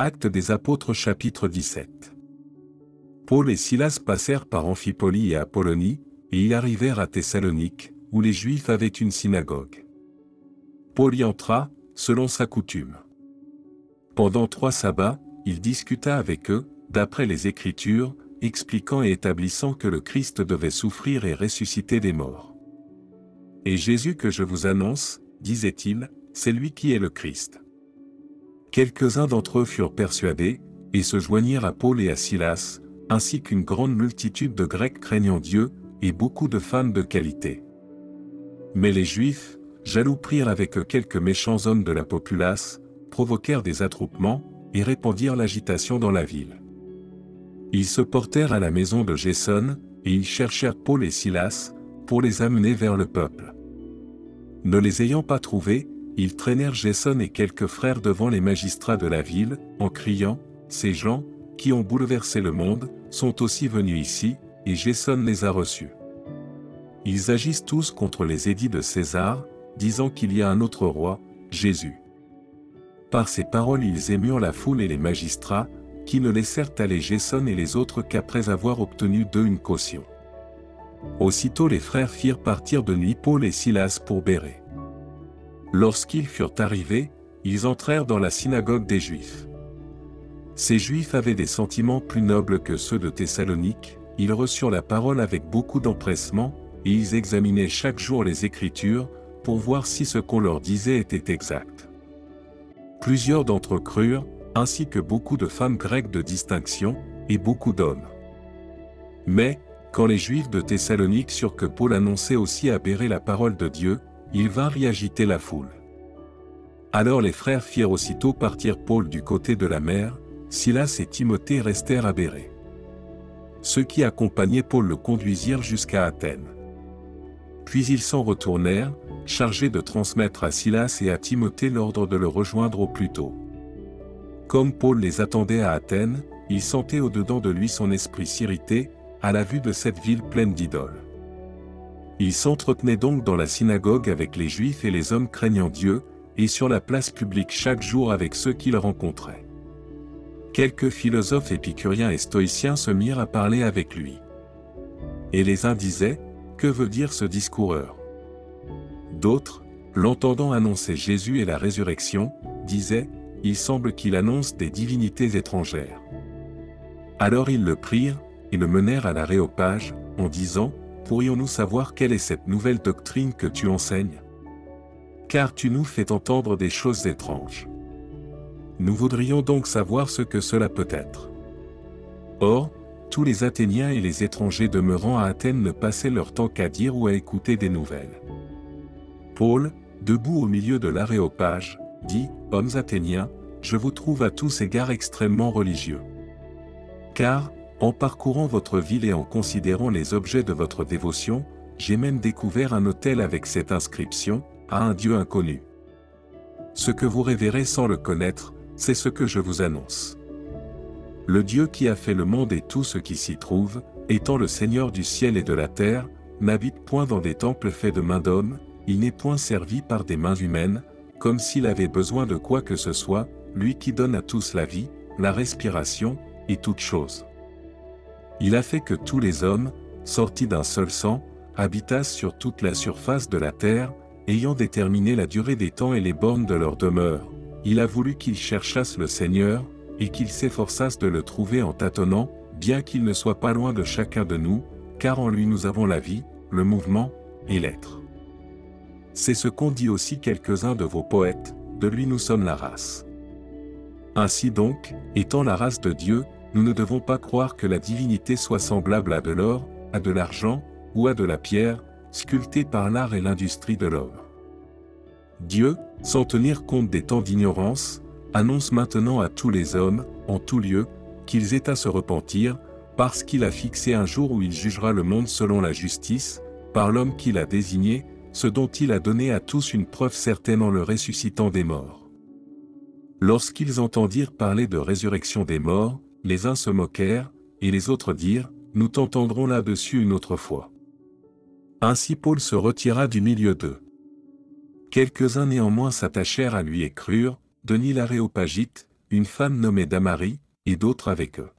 Actes des apôtres chapitre 17. Paul et Silas passèrent par Amphipolis et Apollonie, et ils arrivèrent à Thessalonique, où les Juifs avaient une synagogue. Paul y entra, selon sa coutume. Pendant trois sabbats, il discuta avec eux, d'après les Écritures, expliquant et établissant que le Christ devait souffrir et ressusciter des morts. Et Jésus que je vous annonce, disait-il, c'est lui qui est le Christ. Quelques-uns d'entre eux furent persuadés, et se joignirent à Paul et à Silas, ainsi qu'une grande multitude de Grecs craignant Dieu, et beaucoup de femmes de qualité. Mais les Juifs, jaloux prirent avec eux quelques méchants hommes de la populace, provoquèrent des attroupements, et répandirent l'agitation dans la ville. Ils se portèrent à la maison de Jason, et ils cherchèrent Paul et Silas, pour les amener vers le peuple. Ne les ayant pas trouvés, ils traînèrent Jason et quelques frères devant les magistrats de la ville, en criant, Ces gens, qui ont bouleversé le monde, sont aussi venus ici, et Jason les a reçus. Ils agissent tous contre les édits de César, disant qu'il y a un autre roi, Jésus. Par ces paroles ils émurent la foule et les magistrats, qui ne laissèrent aller Jason et les autres qu'après avoir obtenu d'eux une caution. Aussitôt les frères firent partir de nuit Paul et Silas pour Béré. Lorsqu'ils furent arrivés, ils entrèrent dans la synagogue des Juifs. Ces Juifs avaient des sentiments plus nobles que ceux de Thessalonique, ils reçurent la parole avec beaucoup d'empressement, et ils examinaient chaque jour les Écritures, pour voir si ce qu'on leur disait était exact. Plusieurs d'entre eux crurent, ainsi que beaucoup de femmes grecques de distinction, et beaucoup d'hommes. Mais, quand les Juifs de Thessalonique surent que Paul annonçait aussi à la parole de Dieu, ils vinrent y agiter la foule. Alors les frères firent aussitôt partir Paul du côté de la mer, Silas et Timothée restèrent à. Ceux qui accompagnaient Paul le conduisirent jusqu'à Athènes. Puis ils s'en retournèrent, chargés de transmettre à Silas et à Timothée l'ordre de le rejoindre au plus tôt. Comme Paul les attendait à Athènes, il sentait au-dedans de lui son esprit s'irriter, à la vue de cette ville pleine d'idoles. Il s'entretenait donc dans la synagogue avec les Juifs et les hommes craignant Dieu, et sur la place publique chaque jour avec ceux qu'il rencontrait. Quelques philosophes épicuriens et stoïciens se mirent à parler avec lui. Et les uns disaient, Que veut dire ce discoureur? D'autres, l'entendant annoncer Jésus et la résurrection, disaient, Il semble qu'il annonce des divinités étrangères. Alors ils le prirent, et le menèrent à l'aréopage, en disant, Pourrions-nous savoir quelle est cette nouvelle doctrine que tu enseignes? Car tu nous fais entendre des choses étranges. Nous voudrions donc savoir ce que cela peut être. Or, tous les Athéniens et les étrangers demeurant à Athènes ne passaient leur temps qu'à dire ou à écouter des nouvelles. Paul, debout au milieu de l'aréopage, dit, Hommes athéniens, je vous trouve à tous égards extrêmement religieux. Car, en parcourant votre ville et en considérant les objets de votre dévotion, j'ai même découvert un hôtel avec cette inscription, à un Dieu inconnu. Ce que vous révérez sans le connaître, c'est ce que je vous annonce. Le Dieu qui a fait le monde et tout ce qui s'y trouve, étant le Seigneur du ciel et de la terre, n'habite point dans des temples faits de mains d'hommes, il n'est point servi par des mains humaines, comme s'il avait besoin de quoi que ce soit, lui qui donne à tous la vie, la respiration, et toutes choses. Il a fait que tous les hommes, sortis d'un seul sang, habitassent sur toute la surface de la terre, ayant déterminé la durée des temps et les bornes de leur demeure. Il a voulu qu'ils cherchassent le Seigneur, et qu'ils s'efforçassent de le trouver en tâtonnant, bien qu'il ne soit pas loin de chacun de nous, car en lui nous avons la vie, le mouvement, et l'être. C'est ce qu'ont dit aussi quelques-uns de vos poètes, de lui nous sommes la race. Ainsi donc, étant la race de Dieu, nous ne devons pas croire que la divinité soit semblable à de l'or, à de l'argent, ou à de la pierre, sculptée par l'art et l'industrie de l'homme. Dieu, sans tenir compte des temps d'ignorance, annonce maintenant à tous les hommes, en tout lieu, qu'ils aient à se repentir, parce qu'il a fixé un jour où il jugera le monde selon la justice, par l'homme qu'il a désigné, ce dont il a donné à tous une preuve certaine en le ressuscitant des morts. Lorsqu'ils entendirent parler de résurrection des morts, les uns se moquèrent, et les autres dirent, Nous t'entendrons là-dessus une autre fois. Ainsi Paul se retira du milieu d'eux. Quelques-uns néanmoins s'attachèrent à lui et crurent, Denis l'Aréopagite, une femme nommée Damari, et d'autres avec eux.